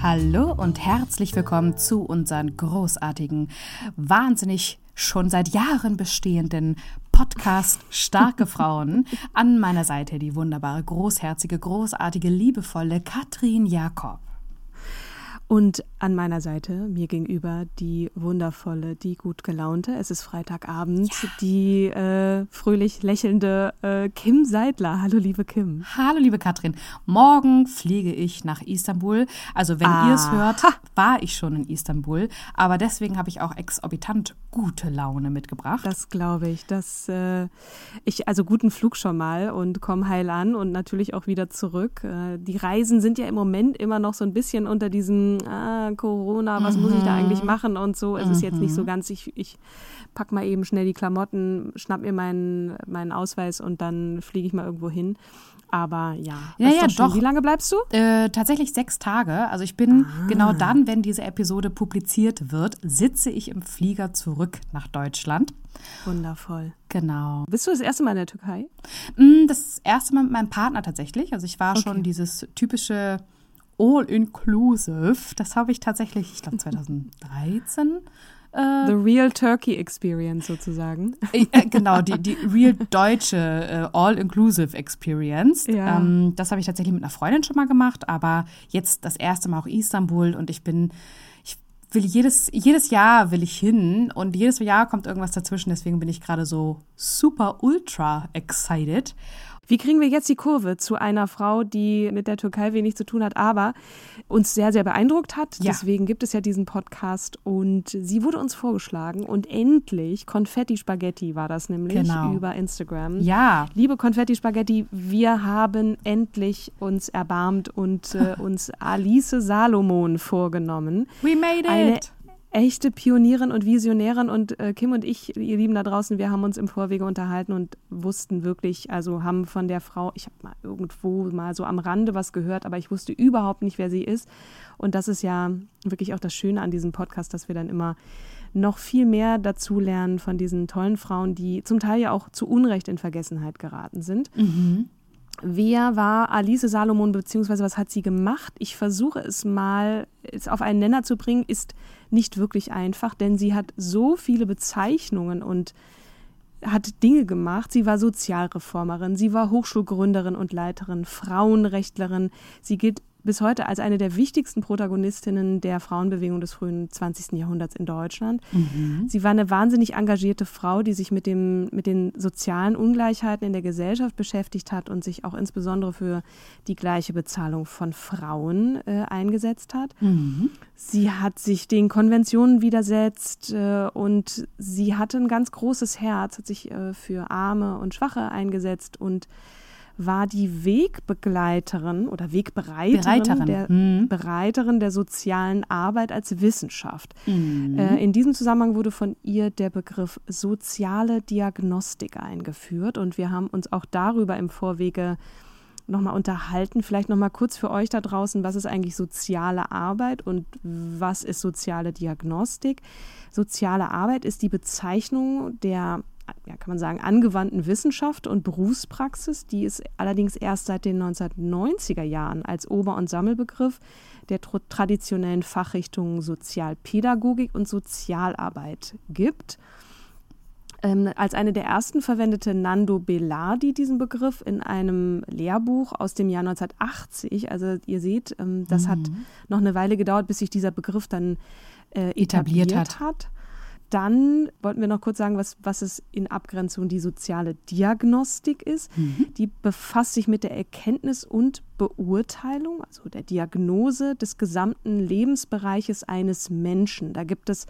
Hallo und herzlich willkommen zu unseren großartigen, wahnsinnig schon seit Jahren bestehenden Podcast Starke Frauen. An meiner Seite die wunderbare, großherzige, großartige, liebevolle Katrin Jakob. Und an meiner Seite, mir gegenüber, die wundervolle, die gut gelaunte, es ist Freitagabend, ja. die äh, fröhlich lächelnde äh, Kim Seidler. Hallo, liebe Kim. Hallo, liebe Katrin. Morgen fliege ich nach Istanbul. Also, wenn ah. ihr es hört, war ich schon in Istanbul. Aber deswegen habe ich auch exorbitant gute Laune mitgebracht. Das glaube ich. Das, äh, ich, also guten Flug schon mal und komme heil an und natürlich auch wieder zurück. Äh, die Reisen sind ja im Moment immer noch so ein bisschen unter diesem ah, Corona, was mhm. muss ich da eigentlich mhm. machen und so. Es mhm. ist jetzt nicht so mhm. ganz, ich, ich pack mal eben schnell die Klamotten, schnapp mir meinen, meinen Ausweis und dann fliege ich mal irgendwo hin. Aber ja, ja, ja doch, doch. Wie lange bleibst du? Äh, tatsächlich sechs Tage. Also ich bin ah. genau dann, wenn diese Episode publiziert wird, sitze ich im Flieger zurück nach Deutschland. Wundervoll. Genau. Bist du das erste Mal in der Türkei? Mm, das erste Mal mit meinem Partner tatsächlich. Also ich war okay. schon dieses typische All-Inclusive. Das habe ich tatsächlich, ich glaube 2013. Äh, The Real Turkey Experience sozusagen. Äh, genau, die, die Real deutsche äh, All-Inclusive Experience. Ja. Ähm, das habe ich tatsächlich mit einer Freundin schon mal gemacht, aber jetzt das erste Mal auch Istanbul und ich bin, ich will jedes, jedes Jahr will ich hin und jedes Jahr kommt irgendwas dazwischen, deswegen bin ich gerade so super ultra excited. Wie kriegen wir jetzt die Kurve zu einer Frau, die mit der Türkei wenig zu tun hat, aber uns sehr, sehr beeindruckt hat? Ja. Deswegen gibt es ja diesen Podcast und sie wurde uns vorgeschlagen und endlich Konfetti Spaghetti war das nämlich genau. über Instagram. Ja. Liebe Konfetti Spaghetti, wir haben endlich uns erbarmt und äh, uns Alice Salomon vorgenommen. We made it. Eine echte Pionierin und Visionärin und äh, Kim und ich, ihr Lieben da draußen, wir haben uns im Vorwege unterhalten und wussten wirklich, also haben von der Frau, ich habe mal irgendwo mal so am Rande was gehört, aber ich wusste überhaupt nicht, wer sie ist. Und das ist ja wirklich auch das Schöne an diesem Podcast, dass wir dann immer noch viel mehr dazu lernen von diesen tollen Frauen, die zum Teil ja auch zu Unrecht in Vergessenheit geraten sind. Mhm. Wer war Alice Salomon, beziehungsweise was hat sie gemacht? Ich versuche es mal es auf einen Nenner zu bringen, ist nicht wirklich einfach, denn sie hat so viele Bezeichnungen und hat Dinge gemacht. Sie war Sozialreformerin, sie war Hochschulgründerin und Leiterin, Frauenrechtlerin. Sie gilt bis heute als eine der wichtigsten Protagonistinnen der Frauenbewegung des frühen 20. Jahrhunderts in Deutschland. Mhm. Sie war eine wahnsinnig engagierte Frau, die sich mit, dem, mit den sozialen Ungleichheiten in der Gesellschaft beschäftigt hat und sich auch insbesondere für die gleiche Bezahlung von Frauen äh, eingesetzt hat. Mhm. Sie hat sich den Konventionen widersetzt äh, und sie hatte ein ganz großes Herz, hat sich äh, für Arme und Schwache eingesetzt und war die Wegbegleiterin oder Wegbereiterin Bereiterin. Der, mhm. Bereiterin der sozialen Arbeit als Wissenschaft. Mhm. Äh, in diesem Zusammenhang wurde von ihr der Begriff soziale Diagnostik eingeführt und wir haben uns auch darüber im Vorwege nochmal unterhalten. Vielleicht nochmal kurz für euch da draußen, was ist eigentlich soziale Arbeit und was ist soziale Diagnostik? Soziale Arbeit ist die Bezeichnung der ja, kann man sagen, angewandten Wissenschaft und Berufspraxis, die es allerdings erst seit den 1990er Jahren als Ober- und Sammelbegriff der traditionellen Fachrichtungen Sozialpädagogik und Sozialarbeit gibt. Ähm, als eine der ersten verwendete Nando Belardi diesen Begriff in einem Lehrbuch aus dem Jahr 1980. Also ihr seht, ähm, das mhm. hat noch eine Weile gedauert, bis sich dieser Begriff dann äh, etabliert, etabliert hat. hat. Dann wollten wir noch kurz sagen, was, was es in Abgrenzung die soziale Diagnostik ist. Mhm. Die befasst sich mit der Erkenntnis und Beurteilung, also der Diagnose des gesamten Lebensbereiches eines Menschen. Da gibt es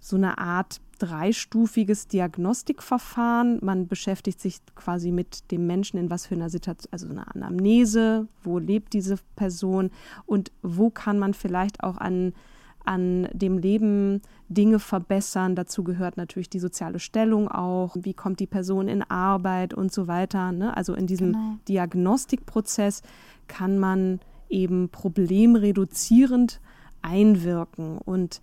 so eine Art dreistufiges Diagnostikverfahren. Man beschäftigt sich quasi mit dem Menschen in was für einer Situation, also eine Anamnese, wo lebt diese Person und wo kann man vielleicht auch an an dem Leben Dinge verbessern. Dazu gehört natürlich die soziale Stellung auch. Wie kommt die Person in Arbeit und so weiter. Ne? Also in diesem genau. Diagnostikprozess kann man eben problemreduzierend einwirken. Und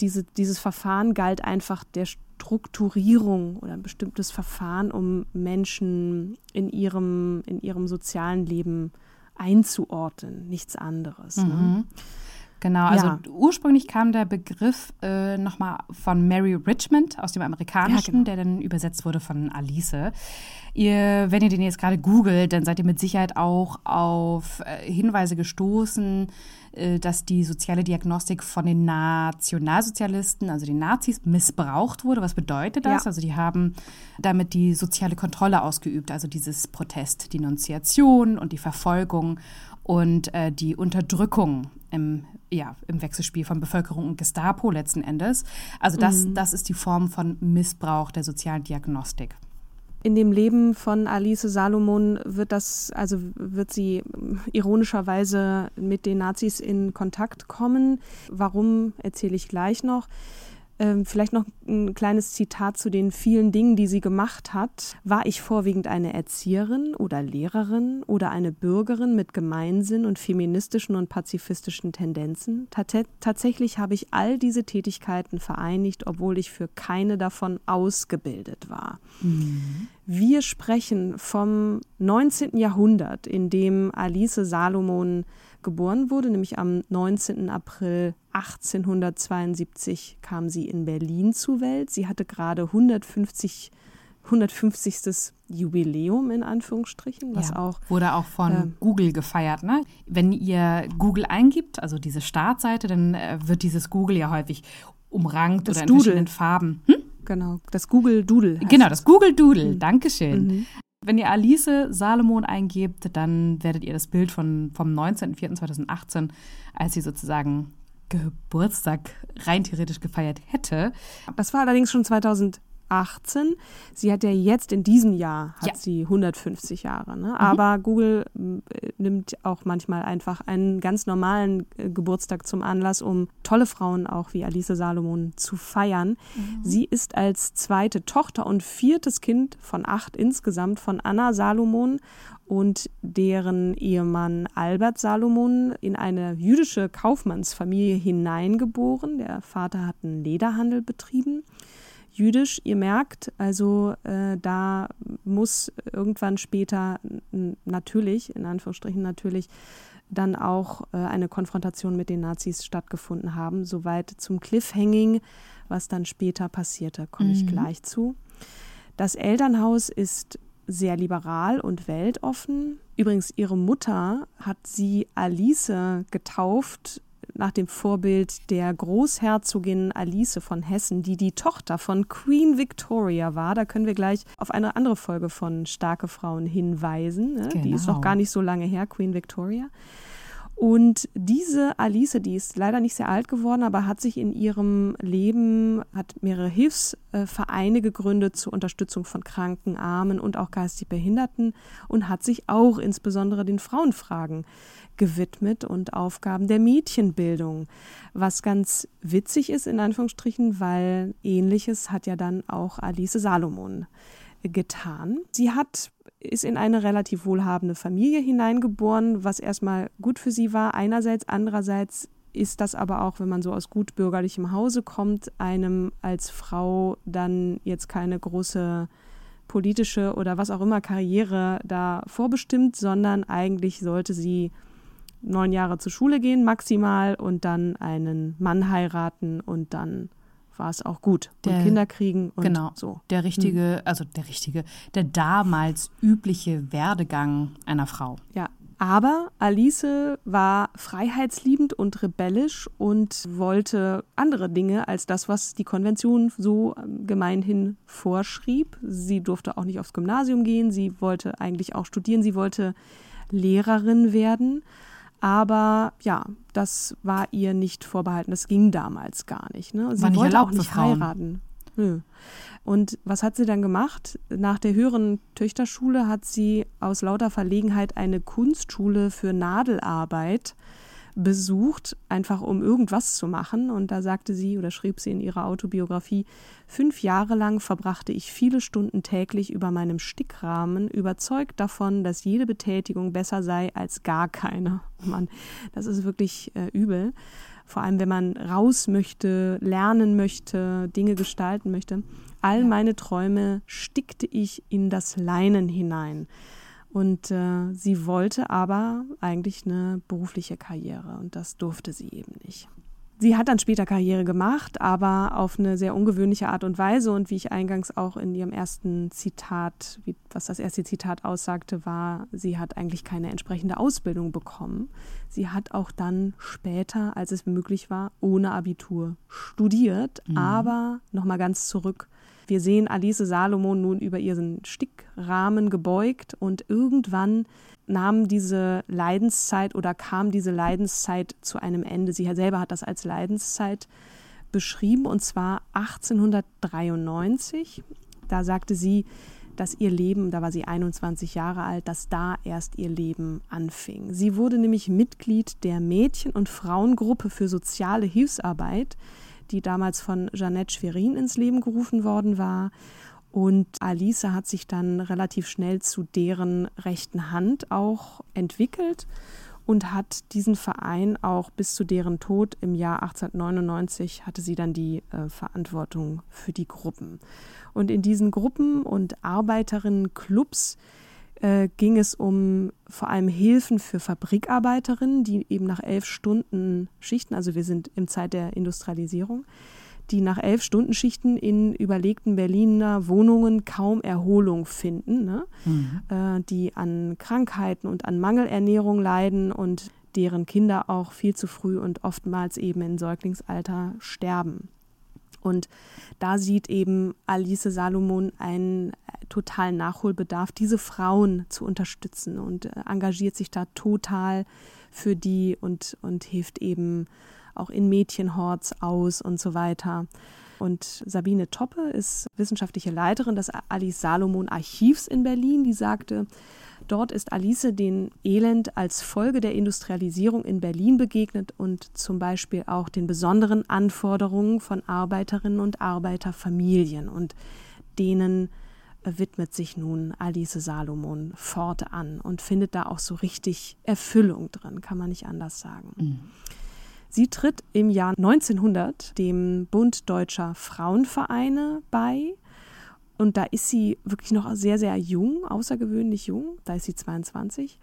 diese, dieses Verfahren galt einfach der Strukturierung oder ein bestimmtes Verfahren, um Menschen in ihrem, in ihrem sozialen Leben einzuordnen, nichts anderes. Ne? Mhm. Ne? Genau, also ja. ursprünglich kam der Begriff äh, nochmal von Mary Richmond aus dem Amerikanischen, ja, genau. der dann übersetzt wurde von Alice. Ihr, wenn ihr den jetzt gerade googelt, dann seid ihr mit Sicherheit auch auf äh, Hinweise gestoßen, äh, dass die soziale Diagnostik von den Nationalsozialisten, also den Nazis, missbraucht wurde. Was bedeutet das? Ja. Also die haben damit die soziale Kontrolle ausgeübt, also dieses Protest, die Denunziation und die Verfolgung und äh, die Unterdrückung im, ja, im Wechselspiel von Bevölkerung und Gestapo letzten Endes. Also das, mhm. das ist die Form von Missbrauch der sozialen Diagnostik. In dem Leben von Alice Salomon wird das, also wird sie ironischerweise mit den Nazis in Kontakt kommen. Warum erzähle ich gleich noch. Ähm, vielleicht noch ein kleines Zitat zu den vielen Dingen, die sie gemacht hat. War ich vorwiegend eine Erzieherin oder Lehrerin oder eine Bürgerin mit Gemeinsinn und feministischen und pazifistischen Tendenzen? Tat tatsächlich habe ich all diese Tätigkeiten vereinigt, obwohl ich für keine davon ausgebildet war. Mhm. Wir sprechen vom 19. Jahrhundert, in dem Alice Salomon geboren wurde, nämlich am 19. April 1872 kam sie in Berlin zur Welt. Sie hatte gerade 150 150. Jubiläum in Anführungsstrichen, was ja, auch wurde auch von äh, Google gefeiert. Ne? Wenn ihr Google eingibt, also diese Startseite, dann äh, wird dieses Google ja häufig umrankt oder in Doodle. verschiedenen Farben. Hm? Genau, das Google Doodle. Genau, das Google Doodle. Mhm. Dankeschön. Mhm. Wenn ihr Alice Salomon eingebt, dann werdet ihr das Bild von, vom 19.04.2018, als sie sozusagen Geburtstag rein theoretisch gefeiert hätte. Das war allerdings schon 2000. 18. Sie hat ja jetzt in diesem Jahr hat ja. sie 150 Jahre. Ne? Mhm. Aber Google äh, nimmt auch manchmal einfach einen ganz normalen äh, Geburtstag zum Anlass, um tolle Frauen auch wie Alice Salomon zu feiern. Mhm. Sie ist als zweite Tochter und viertes Kind von acht insgesamt von Anna Salomon und deren Ehemann Albert Salomon in eine jüdische Kaufmannsfamilie hineingeboren. Der Vater hat einen Lederhandel betrieben jüdisch. Ihr merkt, also äh, da muss irgendwann später natürlich, in Anführungsstrichen natürlich, dann auch äh, eine Konfrontation mit den Nazis stattgefunden haben. Soweit zum Cliffhanging, was dann später passierte, komme ich mhm. gleich zu. Das Elternhaus ist sehr liberal und weltoffen. Übrigens, ihre Mutter hat sie Alice getauft nach dem Vorbild der Großherzogin Alice von Hessen, die die Tochter von Queen Victoria war. Da können wir gleich auf eine andere Folge von Starke Frauen hinweisen. Ne? Genau. Die ist noch gar nicht so lange her, Queen Victoria. Und diese Alice, die ist leider nicht sehr alt geworden, aber hat sich in ihrem Leben, hat mehrere Hilfsvereine gegründet zur Unterstützung von Kranken, Armen und auch geistig Behinderten und hat sich auch insbesondere den Frauenfragen gewidmet und Aufgaben der Mädchenbildung. Was ganz witzig ist, in Anführungsstrichen, weil ähnliches hat ja dann auch Alice Salomon getan. Sie hat ist in eine relativ wohlhabende Familie hineingeboren, was erstmal gut für sie war. Einerseits, andererseits ist das aber auch, wenn man so aus gut bürgerlichem Hause kommt, einem als Frau dann jetzt keine große politische oder was auch immer Karriere da vorbestimmt, sondern eigentlich sollte sie neun Jahre zur Schule gehen, maximal, und dann einen Mann heiraten und dann war es auch gut. Der, und Kinder kriegen und genau, so. Der richtige, also der richtige, der damals übliche Werdegang einer Frau. Ja, aber Alice war freiheitsliebend und rebellisch und wollte andere Dinge als das, was die Konvention so ähm, gemeinhin vorschrieb. Sie durfte auch nicht aufs Gymnasium gehen, sie wollte eigentlich auch studieren, sie wollte Lehrerin werden. Aber ja, das war ihr nicht vorbehalten. Das ging damals gar nicht. Ne? Sie war nicht wollte erlaubt auch nicht heiraten. Nö. Und was hat sie dann gemacht? Nach der höheren Töchterschule hat sie aus lauter Verlegenheit eine Kunstschule für Nadelarbeit besucht, einfach um irgendwas zu machen. Und da sagte sie oder schrieb sie in ihrer Autobiografie, fünf Jahre lang verbrachte ich viele Stunden täglich über meinem Stickrahmen, überzeugt davon, dass jede Betätigung besser sei als gar keine. Mann, das ist wirklich äh, übel. Vor allem, wenn man raus möchte, lernen möchte, Dinge gestalten möchte. All meine Träume stickte ich in das Leinen hinein. Und äh, sie wollte aber eigentlich eine berufliche Karriere und das durfte sie eben nicht. Sie hat dann später Karriere gemacht, aber auf eine sehr ungewöhnliche Art und Weise. Und wie ich eingangs auch in ihrem ersten Zitat, wie, was das erste Zitat aussagte, war, sie hat eigentlich keine entsprechende Ausbildung bekommen. Sie hat auch dann später, als es möglich war, ohne Abitur studiert. Mhm. Aber nochmal ganz zurück wir sehen Alice Salomon nun über ihren Stickrahmen gebeugt und irgendwann nahm diese Leidenszeit oder kam diese Leidenszeit zu einem Ende. Sie selber hat das als Leidenszeit beschrieben und zwar 1893. Da sagte sie, dass ihr Leben, da war sie 21 Jahre alt, dass da erst ihr Leben anfing. Sie wurde nämlich Mitglied der Mädchen- und Frauengruppe für soziale Hilfsarbeit die damals von Jeannette Schwerin ins Leben gerufen worden war. Und Alice hat sich dann relativ schnell zu deren rechten Hand auch entwickelt und hat diesen Verein auch bis zu deren Tod im Jahr 1899 hatte sie dann die äh, Verantwortung für die Gruppen. Und in diesen Gruppen und Arbeiterinnenclubs äh, ging es um vor allem Hilfen für Fabrikarbeiterinnen, die eben nach elf Stunden Schichten, also wir sind im Zeit der Industrialisierung, die nach elf Stunden Schichten in überlegten Berliner Wohnungen kaum Erholung finden, ne? mhm. äh, die an Krankheiten und an Mangelernährung leiden und deren Kinder auch viel zu früh und oftmals eben in Säuglingsalter sterben. Und da sieht eben Alice Salomon einen äh, totalen Nachholbedarf, diese Frauen zu unterstützen und äh, engagiert sich da total für die und, und hilft eben auch in Mädchenhorts aus und so weiter. Und Sabine Toppe ist wissenschaftliche Leiterin des Alice Salomon Archivs in Berlin, die sagte, Dort ist Alice den Elend als Folge der Industrialisierung in Berlin begegnet und zum Beispiel auch den besonderen Anforderungen von Arbeiterinnen und Arbeiterfamilien. Und denen widmet sich nun Alice Salomon fortan und findet da auch so richtig Erfüllung drin, kann man nicht anders sagen. Mhm. Sie tritt im Jahr 1900 dem Bund Deutscher Frauenvereine bei und da ist sie wirklich noch sehr, sehr jung, außergewöhnlich jung. Da ist sie 22.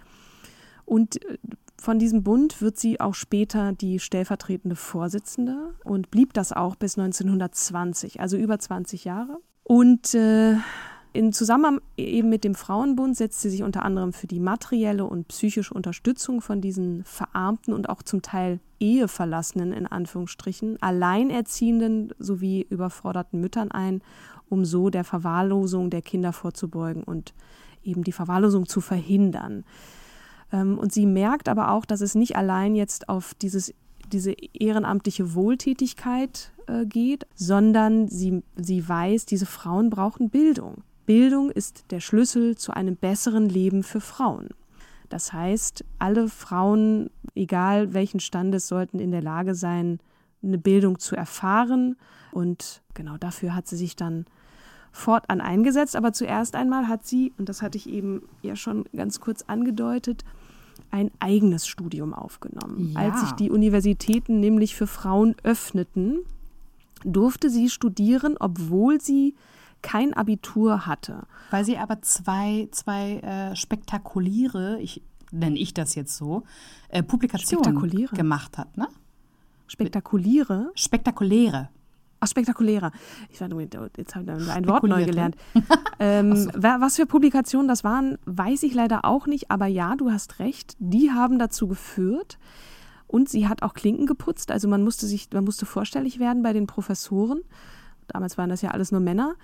Und äh, von diesem Bund wird sie auch später die stellvertretende Vorsitzende und blieb das auch bis 1920, also über 20 Jahre. Und äh, in Zusammenhang eben mit dem Frauenbund setzt sie sich unter anderem für die materielle und psychische Unterstützung von diesen verarmten und auch zum Teil eheverlassenen, in Anführungsstrichen, alleinerziehenden sowie überforderten Müttern ein um so der Verwahrlosung der Kinder vorzubeugen und eben die Verwahrlosung zu verhindern. Ähm, und sie merkt aber auch, dass es nicht allein jetzt auf dieses, diese ehrenamtliche Wohltätigkeit äh, geht, sondern sie, sie weiß, diese Frauen brauchen Bildung. Bildung ist der Schlüssel zu einem besseren Leben für Frauen. Das heißt, alle Frauen, egal welchen Standes, sollten in der Lage sein, eine Bildung zu erfahren. Und genau dafür hat sie sich dann fortan eingesetzt. Aber zuerst einmal hat sie, und das hatte ich eben ja schon ganz kurz angedeutet, ein eigenes Studium aufgenommen. Ja. Als sich die Universitäten nämlich für Frauen öffneten, durfte sie studieren, obwohl sie kein Abitur hatte. Weil sie aber zwei, zwei äh, spektakuläre, ich nenne ich das jetzt so, äh, Publikationen gemacht hat, ne? Spektakuläre? Spektakuläre. Ach, spektakulärer. Ich war, jetzt habe ich ein Wort neu gelernt. ähm, so. Was für Publikationen das waren, weiß ich leider auch nicht. Aber ja, du hast recht. Die haben dazu geführt. Und sie hat auch Klinken geputzt. Also man musste sich, man musste vorstellig werden bei den Professoren. Damals waren das ja alles nur Männer.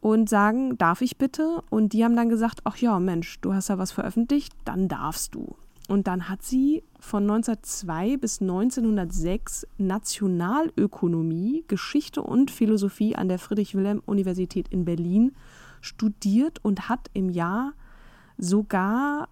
Und sagen, darf ich bitte? Und die haben dann gesagt, ach ja, Mensch, du hast ja was veröffentlicht, dann darfst du. Und dann hat sie von 1902 bis 1906 Nationalökonomie, Geschichte und Philosophie an der Friedrich-Wilhelm-Universität in Berlin studiert und hat im Jahr sogar,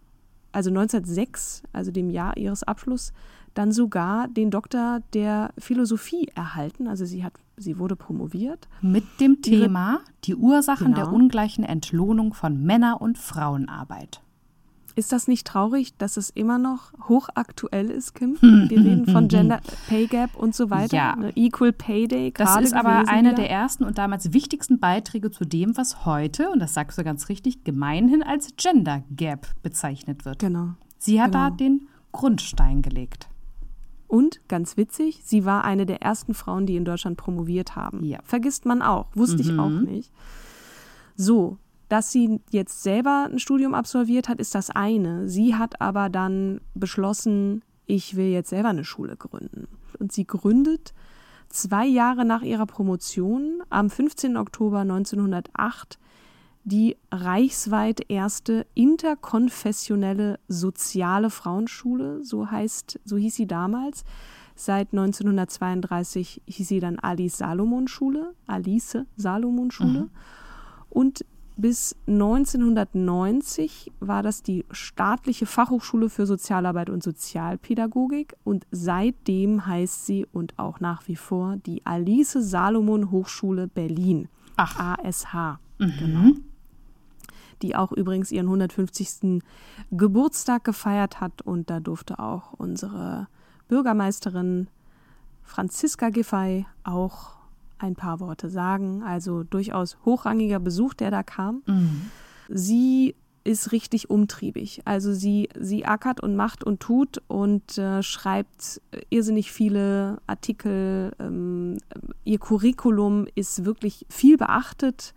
also 1906, also dem Jahr ihres Abschlusses, dann sogar den Doktor der Philosophie erhalten. Also sie hat, sie wurde promoviert. Mit dem Thema die Ursachen genau. der ungleichen Entlohnung von Männer- und Frauenarbeit. Ist das nicht traurig, dass es immer noch hochaktuell ist, Kim? Wir reden von Gender Pay Gap und so weiter. Ja. Equal Pay Day. Das ist aber einer wieder. der ersten und damals wichtigsten Beiträge zu dem, was heute, und das sagst du ganz richtig, gemeinhin als Gender Gap bezeichnet wird. Genau. Sie hat genau. da den Grundstein gelegt. Und ganz witzig, sie war eine der ersten Frauen, die in Deutschland promoviert haben. Ja. Vergisst man auch, wusste mhm. ich auch nicht. So, dass sie jetzt selber ein Studium absolviert hat, ist das eine. Sie hat aber dann beschlossen, ich will jetzt selber eine Schule gründen. Und sie gründet zwei Jahre nach ihrer Promotion am 15. Oktober 1908 die reichsweit erste interkonfessionelle soziale Frauenschule, so heißt, so hieß sie damals. Seit 1932 hieß sie dann Alice Salomon Schule, Alice Salomon Schule. Mhm. Und bis 1990 war das die staatliche Fachhochschule für Sozialarbeit und Sozialpädagogik und seitdem heißt sie und auch nach wie vor die Alice Salomon Hochschule Berlin. Ach. ASH. Mhm. Genau die auch übrigens ihren 150. Geburtstag gefeiert hat. Und da durfte auch unsere Bürgermeisterin Franziska Giffey auch ein paar Worte sagen. Also durchaus hochrangiger Besuch, der da kam. Mhm. Sie ist richtig umtriebig. Also sie, sie ackert und macht und tut und äh, schreibt irrsinnig viele Artikel. Ähm, ihr Curriculum ist wirklich viel beachtet.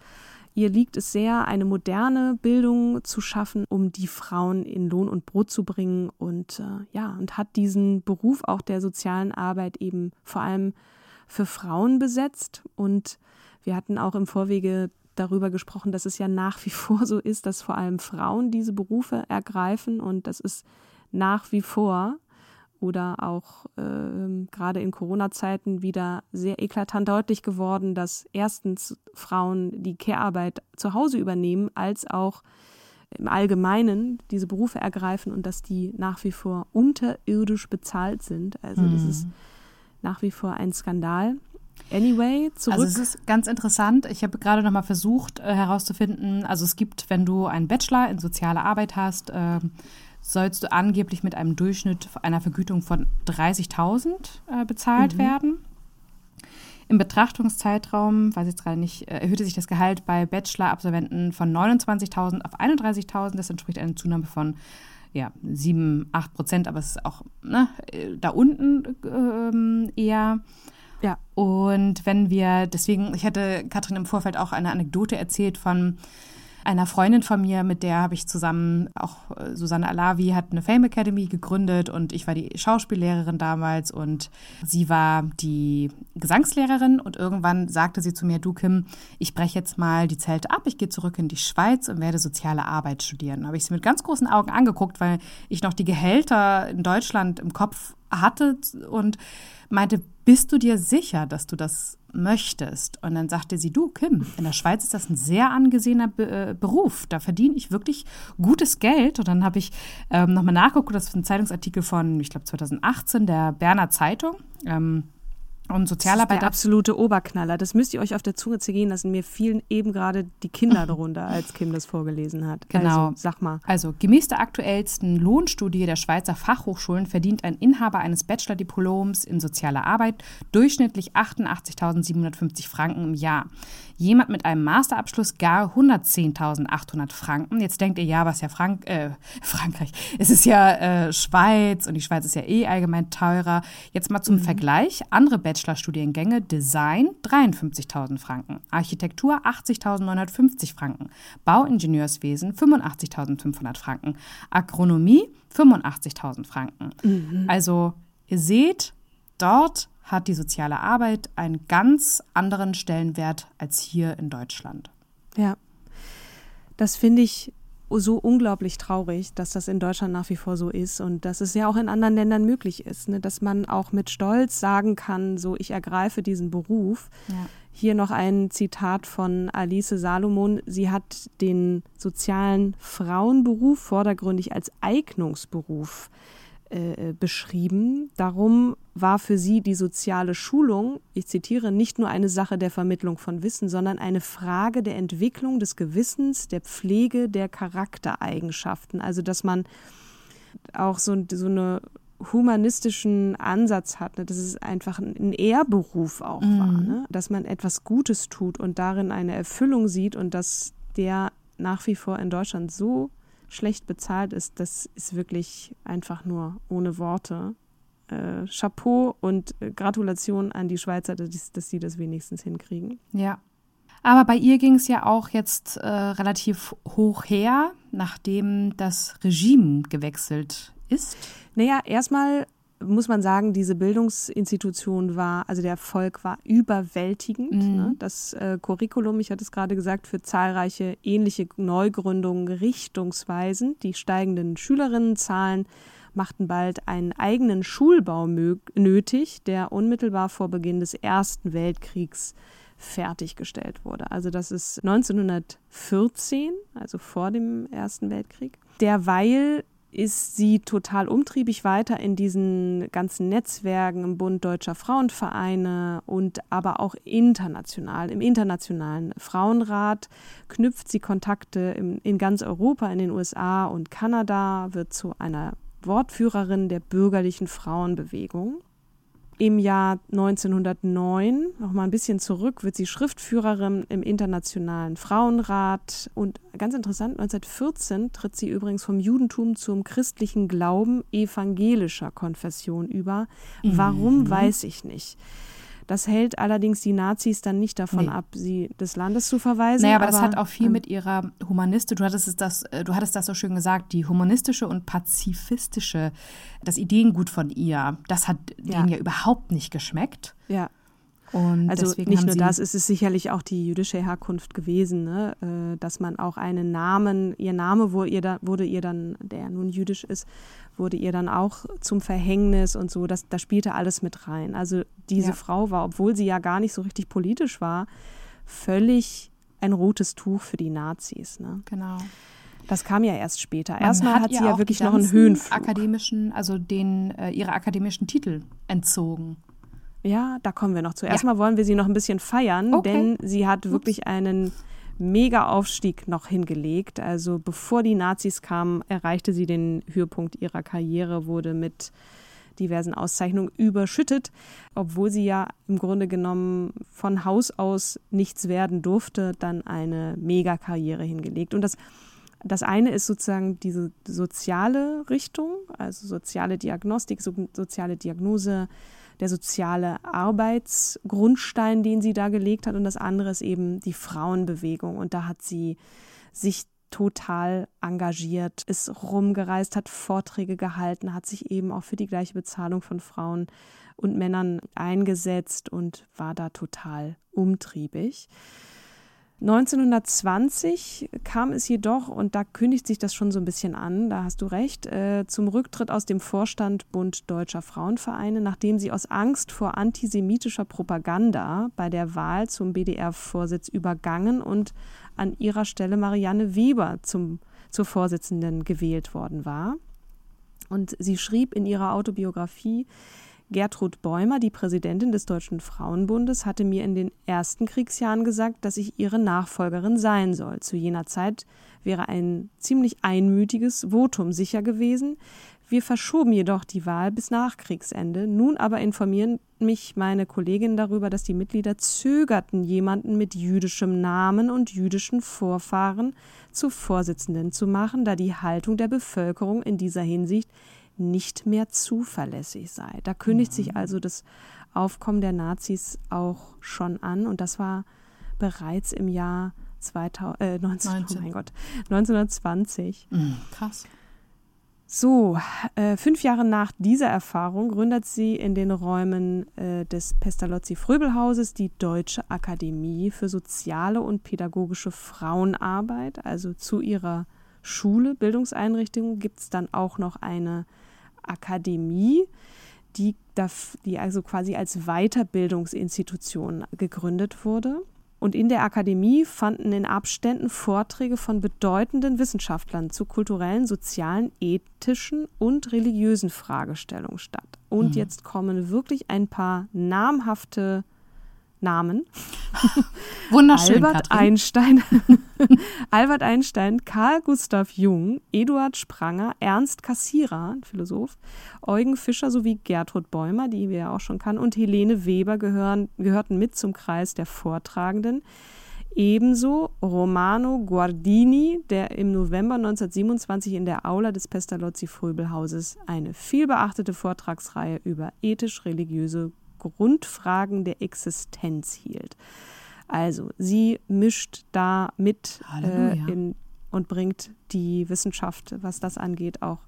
Ihr liegt es sehr, eine moderne Bildung zu schaffen, um die Frauen in Lohn und Brot zu bringen und äh, ja, und hat diesen Beruf auch der sozialen Arbeit eben vor allem für Frauen besetzt. Und wir hatten auch im Vorwege darüber gesprochen, dass es ja nach wie vor so ist, dass vor allem Frauen diese Berufe ergreifen und das ist nach wie vor oder auch äh, gerade in Corona-Zeiten wieder sehr eklatant deutlich geworden, dass erstens Frauen die Care-Arbeit zu Hause übernehmen, als auch im Allgemeinen diese Berufe ergreifen und dass die nach wie vor unterirdisch bezahlt sind. Also mhm. das ist nach wie vor ein Skandal. Anyway, zurück. Also es ist ganz interessant. Ich habe gerade noch mal versucht äh, herauszufinden. Also es gibt, wenn du einen Bachelor in soziale Arbeit hast, äh, sollst du angeblich mit einem Durchschnitt einer Vergütung von 30.000 äh, bezahlt mhm. werden. Im Betrachtungszeitraum, weiß ich jetzt gerade nicht, äh, erhöhte sich das Gehalt bei Bachelor-Absolventen von 29.000 auf 31.000. Das entspricht einer Zunahme von ja, 7, 8 Prozent, aber es ist auch ne, äh, da unten ähm, eher. Ja. Und wenn wir, deswegen, ich hatte Katrin im Vorfeld auch eine Anekdote erzählt von einer Freundin von mir, mit der habe ich zusammen, auch äh, Susanne Alavi hat eine Fame Academy gegründet und ich war die Schauspiellehrerin damals und sie war die Gesangslehrerin und irgendwann sagte sie zu mir, du Kim, ich breche jetzt mal die Zelte ab, ich gehe zurück in die Schweiz und werde soziale Arbeit studieren. Da habe ich sie mit ganz großen Augen angeguckt, weil ich noch die Gehälter in Deutschland im Kopf hatte und meinte, bist du dir sicher, dass du das möchtest? Und dann sagte sie, du, Kim, in der Schweiz ist das ein sehr angesehener Be äh, Beruf. Da verdiene ich wirklich gutes Geld. Und dann habe ich ähm, nochmal nachgeguckt, das ist ein Zeitungsartikel von, ich glaube, 2018 der Berner Zeitung. Ähm, und Sozialarbeit. Das ist der absolute Oberknaller. Das müsst ihr euch auf der Zunge zergehen lassen. Mir fielen eben gerade die Kinder darunter, als Kim das vorgelesen hat. Genau. Also, sag mal. Also, gemäß der aktuellsten Lohnstudie der Schweizer Fachhochschulen verdient ein Inhaber eines Bachelor-Diploms in sozialer Arbeit durchschnittlich 88.750 Franken im Jahr. Jemand mit einem Masterabschluss gar 110.800 Franken. Jetzt denkt ihr, ja, was ja Frank äh, Frankreich, es ist ja äh, Schweiz und die Schweiz ist ja eh allgemein teurer. Jetzt mal zum mhm. Vergleich, andere Bachelorstudiengänge, Design 53.000 Franken, Architektur 80.950 Franken, Bauingenieurswesen 85.500 Franken, Agronomie 85.000 Franken. Mhm. Also ihr seht, dort hat die soziale Arbeit einen ganz anderen Stellenwert als hier in Deutschland. Ja, das finde ich so unglaublich traurig, dass das in Deutschland nach wie vor so ist und dass es ja auch in anderen Ländern möglich ist, ne? dass man auch mit Stolz sagen kann, so ich ergreife diesen Beruf. Ja. Hier noch ein Zitat von Alice Salomon. Sie hat den sozialen Frauenberuf vordergründig als Eignungsberuf äh, beschrieben. Darum war für sie die soziale Schulung, ich zitiere, nicht nur eine Sache der Vermittlung von Wissen, sondern eine Frage der Entwicklung des Gewissens, der Pflege der Charaktereigenschaften. Also dass man auch so, so eine humanistischen Ansatz hat, ne? dass es einfach ein Ehrberuf auch mhm. war, ne? dass man etwas Gutes tut und darin eine Erfüllung sieht und dass der nach wie vor in Deutschland so schlecht bezahlt ist, das ist wirklich einfach nur ohne Worte. Äh, Chapeau und äh, Gratulation an die Schweizer, dass, dass sie das wenigstens hinkriegen. Ja. Aber bei ihr ging es ja auch jetzt äh, relativ hoch her, nachdem das Regime gewechselt ist. Naja, erstmal muss man sagen, diese Bildungsinstitution war, also der Erfolg war überwältigend. Mhm. Ne? Das äh, Curriculum, ich hatte es gerade gesagt, für zahlreiche ähnliche Neugründungen richtungsweisend. Die steigenden Schülerinnenzahlen machten bald einen eigenen Schulbau nötig, der unmittelbar vor Beginn des Ersten Weltkriegs fertiggestellt wurde. Also das ist 1914, also vor dem Ersten Weltkrieg. Derweil ist sie total umtriebig weiter in diesen ganzen Netzwerken im Bund Deutscher Frauenvereine und aber auch international. Im Internationalen Frauenrat knüpft sie Kontakte in, in ganz Europa, in den USA und Kanada, wird zu einer Wortführerin der bürgerlichen Frauenbewegung. Im Jahr 1909, noch mal ein bisschen zurück, wird sie Schriftführerin im Internationalen Frauenrat. Und ganz interessant, 1914 tritt sie übrigens vom Judentum zum christlichen Glauben evangelischer Konfession über. Warum, mhm. weiß ich nicht. Das hält allerdings die Nazis dann nicht davon nee. ab, sie des Landes zu verweisen. Naja, aber, aber das hat auch viel ähm, mit ihrer Humaniste, du hattest, das, äh, du hattest das so schön gesagt, die humanistische und pazifistische, das Ideengut von ihr, das hat ja. denen ja überhaupt nicht geschmeckt. Ja. Und also nicht nur das, ist es sicherlich auch die jüdische Herkunft gewesen, ne? Äh, dass man auch einen Namen, ihr Name wurde ihr, da, wurde ihr dann, der nun jüdisch ist, wurde ihr dann auch zum Verhängnis und so. Das, das spielte alles mit rein. Also diese ja. Frau war, obwohl sie ja gar nicht so richtig politisch war, völlig ein rotes Tuch für die Nazis. Ne? Genau. Das kam ja erst später. Man Erstmal hat, hat sie ja wirklich noch einen Höhenflug. akademischen, also den äh, ihre akademischen Titel entzogen. Ja, da kommen wir noch zu. Erstmal ja. wollen wir sie noch ein bisschen feiern, okay. denn sie hat wirklich einen Mega-Aufstieg noch hingelegt. Also bevor die Nazis kamen, erreichte sie den Höhepunkt ihrer Karriere, wurde mit diversen Auszeichnungen überschüttet, obwohl sie ja im Grunde genommen von Haus aus nichts werden durfte, dann eine Megakarriere hingelegt. Und das, das eine ist sozusagen diese soziale Richtung, also soziale Diagnostik, soziale Diagnose, der soziale Arbeitsgrundstein, den sie da gelegt hat. Und das andere ist eben die Frauenbewegung. Und da hat sie sich total engagiert, ist rumgereist, hat Vorträge gehalten, hat sich eben auch für die gleiche Bezahlung von Frauen und Männern eingesetzt und war da total umtriebig. 1920 kam es jedoch, und da kündigt sich das schon so ein bisschen an, da hast du recht, äh, zum Rücktritt aus dem Vorstand Bund Deutscher Frauenvereine, nachdem sie aus Angst vor antisemitischer Propaganda bei der Wahl zum BDR-Vorsitz übergangen und an ihrer Stelle Marianne Weber zum, zur Vorsitzenden gewählt worden war. Und sie schrieb in ihrer Autobiografie, Gertrud Bäumer, die Präsidentin des Deutschen Frauenbundes, hatte mir in den ersten Kriegsjahren gesagt, dass ich ihre Nachfolgerin sein soll. Zu jener Zeit wäre ein ziemlich einmütiges Votum sicher gewesen. Wir verschoben jedoch die Wahl bis nach Kriegsende. Nun aber informieren mich meine Kolleginnen darüber, dass die Mitglieder zögerten, jemanden mit jüdischem Namen und jüdischen Vorfahren zu Vorsitzenden zu machen, da die Haltung der Bevölkerung in dieser Hinsicht nicht mehr zuverlässig sei. Da kündigt sich mhm. also das Aufkommen der Nazis auch schon an und das war bereits im Jahr 2000, äh, 19, 19. Oh mein Gott, 1920. Mhm, krass. So, äh, fünf Jahre nach dieser Erfahrung gründet sie in den Räumen äh, des Pestalozzi-Fröbelhauses die Deutsche Akademie für soziale und pädagogische Frauenarbeit. Also zu ihrer Schule, Bildungseinrichtung, gibt es dann auch noch eine Akademie, die, die also quasi als Weiterbildungsinstitution gegründet wurde. Und in der Akademie fanden in Abständen Vorträge von bedeutenden Wissenschaftlern zu kulturellen, sozialen, ethischen und religiösen Fragestellungen statt. Und mhm. jetzt kommen wirklich ein paar namhafte Namen. Wunderschön. Albert Katrin. Einstein, Albert Einstein, Karl Gustav Jung, Eduard Spranger, Ernst Cassirer, Philosoph, Eugen Fischer sowie Gertrud Bäumer, die wir ja auch schon kennen, und Helene Weber gehören, gehörten mit zum Kreis der Vortragenden. Ebenso Romano Guardini, der im November 1927 in der Aula des Pestalozzi-Fröbelhauses eine vielbeachtete Vortragsreihe über ethisch-religiöse Grundfragen der Existenz hielt. Also sie mischt da mit äh, in, und bringt die Wissenschaft, was das angeht, auch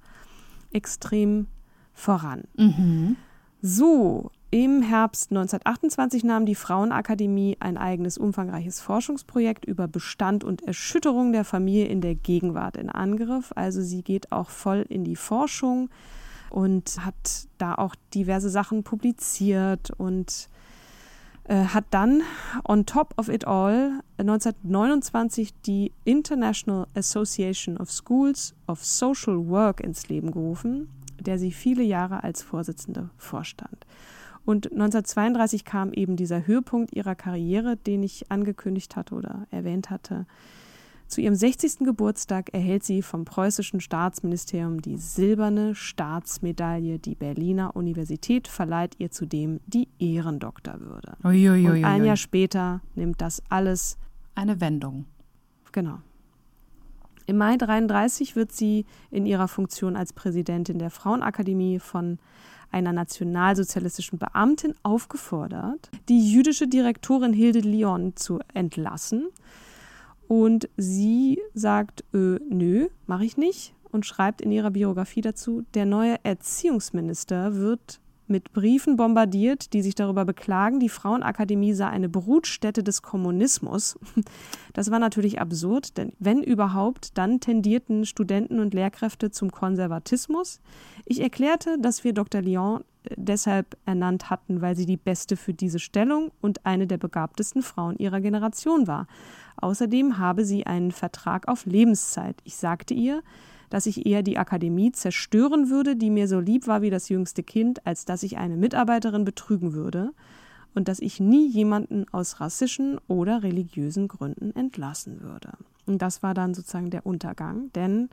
extrem voran. Mhm. So, im Herbst 1928 nahm die Frauenakademie ein eigenes umfangreiches Forschungsprojekt über Bestand und Erschütterung der Familie in der Gegenwart in Angriff. Also sie geht auch voll in die Forschung und hat da auch diverse Sachen publiziert und äh, hat dann on top of it all 1929 die International Association of Schools of Social Work ins Leben gerufen, der sie viele Jahre als Vorsitzende vorstand. Und 1932 kam eben dieser Höhepunkt ihrer Karriere, den ich angekündigt hatte oder erwähnt hatte. Zu ihrem 60. Geburtstag erhält sie vom preußischen Staatsministerium die silberne Staatsmedaille. Die Berliner Universität verleiht ihr zudem die Ehrendoktorwürde. Uiuiui. Und ein Jahr später nimmt das alles eine Wendung. Genau. Im Mai 33 wird sie in ihrer Funktion als Präsidentin der Frauenakademie von einer nationalsozialistischen Beamtin aufgefordert, die jüdische Direktorin Hilde Lyon zu entlassen und sie sagt, äh, nö, mache ich nicht und schreibt in ihrer Biografie dazu, der neue Erziehungsminister wird mit Briefen bombardiert, die sich darüber beklagen, die Frauenakademie sei eine Brutstätte des Kommunismus. Das war natürlich absurd, denn wenn überhaupt, dann tendierten Studenten und Lehrkräfte zum Konservatismus. Ich erklärte, dass wir Dr. Lyon äh, deshalb ernannt hatten, weil sie die beste für diese Stellung und eine der begabtesten Frauen ihrer Generation war. Außerdem habe sie einen Vertrag auf Lebenszeit. Ich sagte ihr, dass ich eher die Akademie zerstören würde, die mir so lieb war wie das jüngste Kind, als dass ich eine Mitarbeiterin betrügen würde und dass ich nie jemanden aus rassischen oder religiösen Gründen entlassen würde. Und das war dann sozusagen der Untergang, denn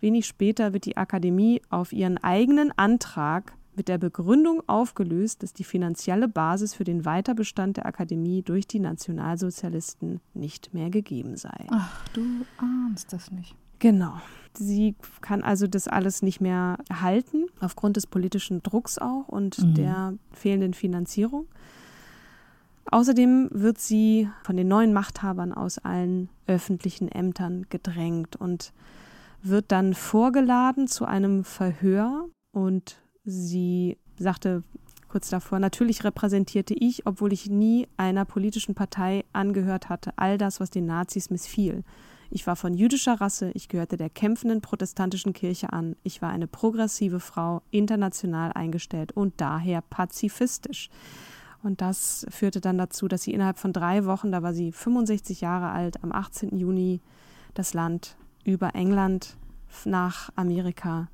wenig später wird die Akademie auf ihren eigenen Antrag mit der Begründung aufgelöst, dass die finanzielle Basis für den Weiterbestand der Akademie durch die Nationalsozialisten nicht mehr gegeben sei. Ach, du ahnst das nicht. Genau. Sie kann also das alles nicht mehr halten, aufgrund des politischen Drucks auch und mhm. der fehlenden Finanzierung. Außerdem wird sie von den neuen Machthabern aus allen öffentlichen Ämtern gedrängt und wird dann vorgeladen zu einem Verhör und Sie sagte kurz davor, natürlich repräsentierte ich, obwohl ich nie einer politischen Partei angehört hatte, all das, was den Nazis missfiel. Ich war von jüdischer Rasse, ich gehörte der kämpfenden protestantischen Kirche an, ich war eine progressive Frau, international eingestellt und daher pazifistisch. Und das führte dann dazu, dass sie innerhalb von drei Wochen, da war sie 65 Jahre alt, am 18. Juni das Land über England nach Amerika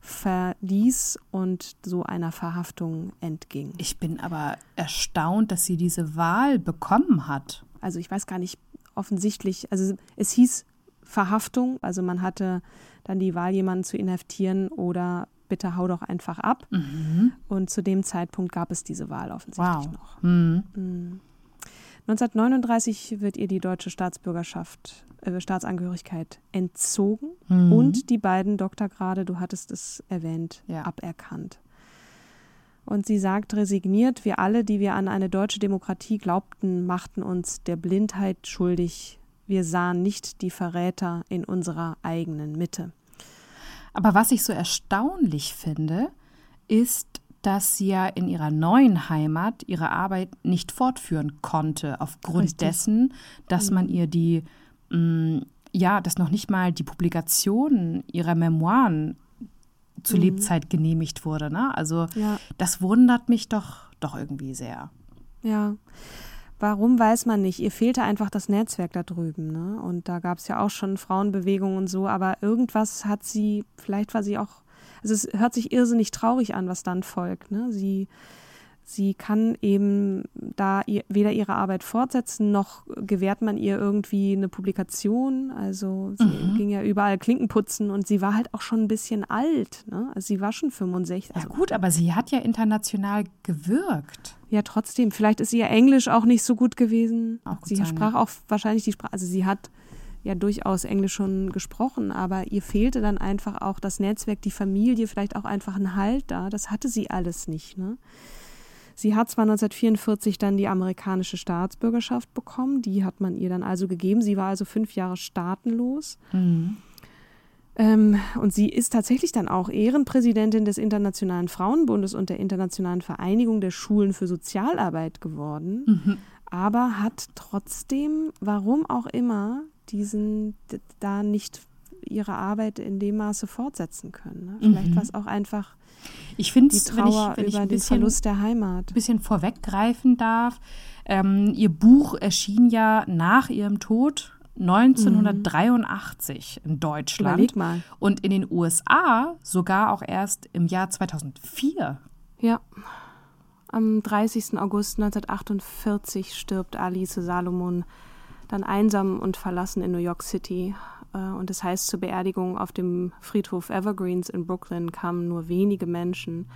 verließ und so einer Verhaftung entging. Ich bin aber erstaunt, dass sie diese Wahl bekommen hat. Also ich weiß gar nicht offensichtlich, also es hieß Verhaftung. Also man hatte dann die Wahl, jemanden zu inhaftieren oder bitte hau doch einfach ab. Mhm. Und zu dem Zeitpunkt gab es diese Wahl offensichtlich wow. noch. Mhm. Mhm. 1939 wird ihr die deutsche Staatsbürgerschaft, äh, Staatsangehörigkeit entzogen mhm. und die beiden Doktorgrade, du hattest es erwähnt, ja. aberkannt. Und sie sagt resigniert, wir alle, die wir an eine deutsche Demokratie glaubten, machten uns der Blindheit schuldig. Wir sahen nicht die Verräter in unserer eigenen Mitte. Aber was ich so erstaunlich finde, ist, dass sie ja in ihrer neuen Heimat ihre Arbeit nicht fortführen konnte, aufgrund Richtig. dessen, dass mhm. man ihr die, mh, mm, ja, dass noch nicht mal die Publikation ihrer Memoiren zu mhm. Lebzeit genehmigt wurde. Ne? Also ja. das wundert mich doch, doch irgendwie sehr. Ja. Warum weiß man nicht? Ihr fehlte einfach das Netzwerk da drüben. Ne? Und da gab es ja auch schon Frauenbewegungen und so, aber irgendwas hat sie, vielleicht war sie auch, also es hört sich irrsinnig traurig an, was dann folgt. Ne? Sie Sie kann eben da weder ihre Arbeit fortsetzen, noch gewährt man ihr irgendwie eine Publikation. Also sie mhm. ging ja überall Klinken putzen und sie war halt auch schon ein bisschen alt. Ne? Also sie war schon 65. Also, ja gut, aber sie hat ja international gewirkt. Ja, trotzdem. Vielleicht ist ihr Englisch auch nicht so gut gewesen. Auch gut sie sein, sprach ja. auch wahrscheinlich die Sprache. Also sie hat ja durchaus Englisch schon gesprochen, aber ihr fehlte dann einfach auch das Netzwerk, die Familie, vielleicht auch einfach ein Halt da. Das hatte sie alles nicht. Ne? Sie hat zwar 1944 dann die amerikanische Staatsbürgerschaft bekommen, die hat man ihr dann also gegeben. Sie war also fünf Jahre staatenlos. Mhm. Ähm, und sie ist tatsächlich dann auch Ehrenpräsidentin des Internationalen Frauenbundes und der Internationalen Vereinigung der Schulen für Sozialarbeit geworden, mhm. aber hat trotzdem, warum auch immer, diesen da nicht ihre Arbeit in dem Maße fortsetzen können. Ne? Vielleicht mhm. war es auch einfach ich finde es, wenn ich, wenn ich ein bisschen, Verlust der Heimat. Ein bisschen vorweggreifen darf. Ähm, ihr Buch erschien ja nach ihrem Tod 1983 mhm. in Deutschland. Überleg mal. Und in den USA sogar auch erst im Jahr 2004. Ja. Am 30. August 1948 stirbt Alice Salomon dann einsam und verlassen in New York City und das heißt, zur Beerdigung auf dem Friedhof Evergreens in Brooklyn kamen nur wenige Menschen,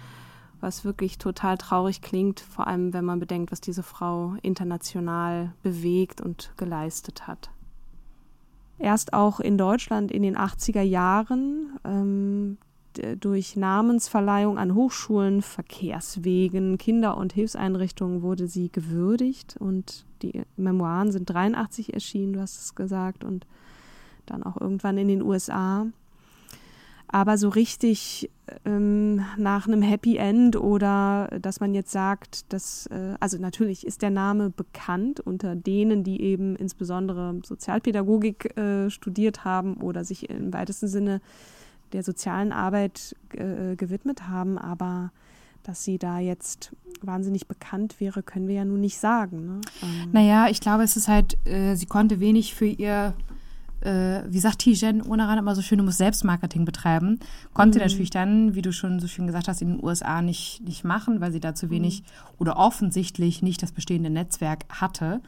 was wirklich total traurig klingt, vor allem wenn man bedenkt, was diese Frau international bewegt und geleistet hat. Erst auch in Deutschland in den 80er Jahren ähm, durch Namensverleihung an Hochschulen, Verkehrswegen, Kinder- und Hilfseinrichtungen wurde sie gewürdigt und die Memoiren sind 83 erschienen, du hast es gesagt, und dann auch irgendwann in den USA. Aber so richtig ähm, nach einem Happy End oder dass man jetzt sagt, dass, äh, also natürlich ist der Name bekannt unter denen, die eben insbesondere Sozialpädagogik äh, studiert haben oder sich im weitesten Sinne der sozialen Arbeit äh, gewidmet haben, aber dass sie da jetzt wahnsinnig bekannt wäre, können wir ja nun nicht sagen. Ne? Ähm. Naja, ich glaube, es ist halt, äh, sie konnte wenig für ihr äh, wie sagt Tijen Onaran immer so schön, du musst Selbstmarketing betreiben. Konnte mhm. natürlich dann, wie du schon so schön gesagt hast, in den USA nicht, nicht machen, weil sie da zu wenig mhm. oder offensichtlich nicht das bestehende Netzwerk hatte.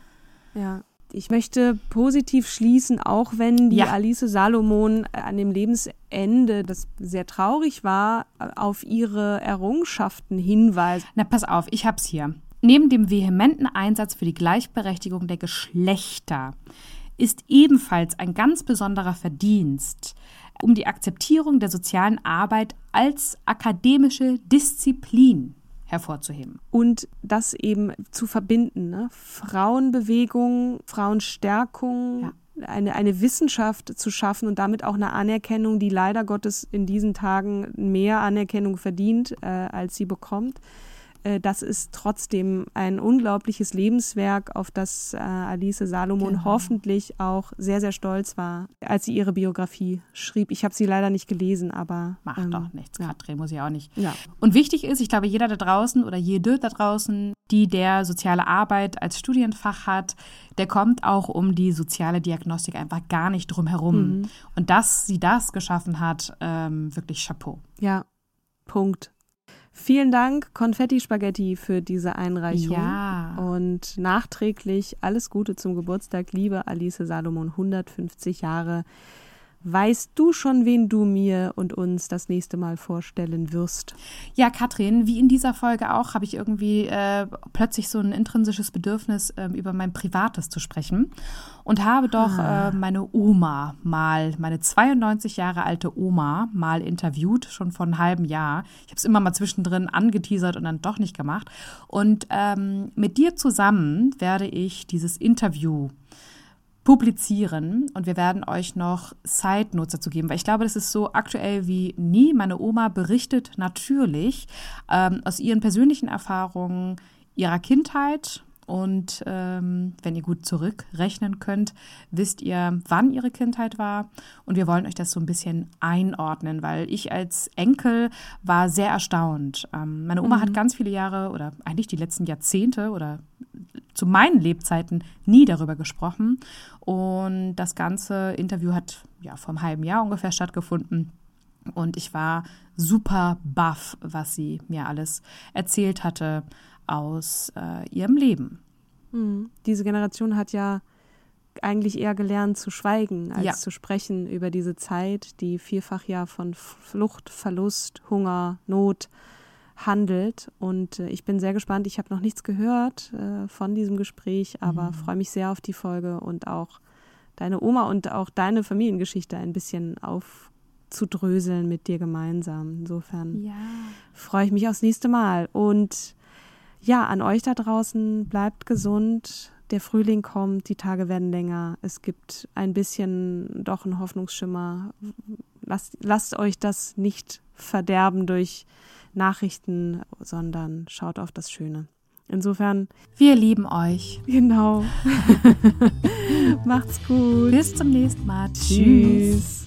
Ja. Ich möchte positiv schließen, auch wenn die ja. Alice Salomon an dem Lebensende, das sehr traurig war, auf ihre Errungenschaften hinweist. Na, pass auf, ich hab's hier. Neben dem vehementen Einsatz für die Gleichberechtigung der Geschlechter ist ebenfalls ein ganz besonderer Verdienst, um die Akzeptierung der sozialen Arbeit als akademische Disziplin hervorzuheben. Und das eben zu verbinden. Ne? Frauenbewegung, Frauenstärkung, ja. eine, eine Wissenschaft zu schaffen und damit auch eine Anerkennung, die leider Gottes in diesen Tagen mehr Anerkennung verdient, äh, als sie bekommt. Äh, das ist trotzdem ein unglaubliches Lebenswerk, auf das äh, Alice Salomon genau. hoffentlich auch sehr, sehr stolz war, als sie ihre Biografie schrieb. Ich habe sie leider nicht gelesen, aber. Macht ähm, doch nichts, Katrin, muss ich auch nicht. Ja. Und wichtig ist, ich glaube, jeder da draußen oder jede da draußen, die der soziale Arbeit als Studienfach hat, der kommt auch um die soziale Diagnostik einfach gar nicht drum herum. Mhm. Und dass sie das geschaffen hat, ähm, wirklich Chapeau. Ja, Punkt. Vielen Dank, Konfetti Spaghetti, für diese Einreichung. Ja. Und nachträglich alles Gute zum Geburtstag, liebe Alice Salomon, 150 Jahre. Weißt du schon, wen du mir und uns das nächste Mal vorstellen wirst? Ja, Katrin, wie in dieser Folge auch, habe ich irgendwie äh, plötzlich so ein intrinsisches Bedürfnis, äh, über mein Privates zu sprechen. Und habe doch ah. äh, meine Oma mal, meine 92 Jahre alte Oma mal interviewt, schon vor einem halben Jahr. Ich habe es immer mal zwischendrin angeteasert und dann doch nicht gemacht. Und ähm, mit dir zusammen werde ich dieses Interview publizieren und wir werden euch noch Side Notes dazu geben, weil ich glaube, das ist so aktuell wie nie. Meine Oma berichtet natürlich ähm, aus ihren persönlichen Erfahrungen ihrer Kindheit und ähm, wenn ihr gut zurückrechnen könnt, wisst ihr, wann ihre Kindheit war. Und wir wollen euch das so ein bisschen einordnen, weil ich als Enkel war sehr erstaunt. Ähm, meine Oma mhm. hat ganz viele Jahre oder eigentlich die letzten Jahrzehnte oder zu meinen Lebzeiten nie darüber gesprochen. Und das ganze Interview hat ja vor einem halben Jahr ungefähr stattgefunden. Und ich war super baff, was sie mir alles erzählt hatte aus äh, ihrem Leben. Mhm. Diese Generation hat ja eigentlich eher gelernt zu schweigen, als ja. zu sprechen über diese Zeit, die vielfach ja von Flucht, Verlust, Hunger, Not handelt. Und äh, ich bin sehr gespannt. Ich habe noch nichts gehört äh, von diesem Gespräch, aber mhm. freue mich sehr auf die Folge und auch deine Oma und auch deine Familiengeschichte ein bisschen aufzudröseln mit dir gemeinsam. Insofern ja. freue ich mich aufs nächste Mal. Und ja, an euch da draußen, bleibt gesund. Der Frühling kommt, die Tage werden länger. Es gibt ein bisschen doch einen Hoffnungsschimmer. Lasst, lasst euch das nicht verderben durch Nachrichten, sondern schaut auf das Schöne. Insofern. Wir lieben euch. Genau. Macht's gut. Bis zum nächsten Mal. Tschüss.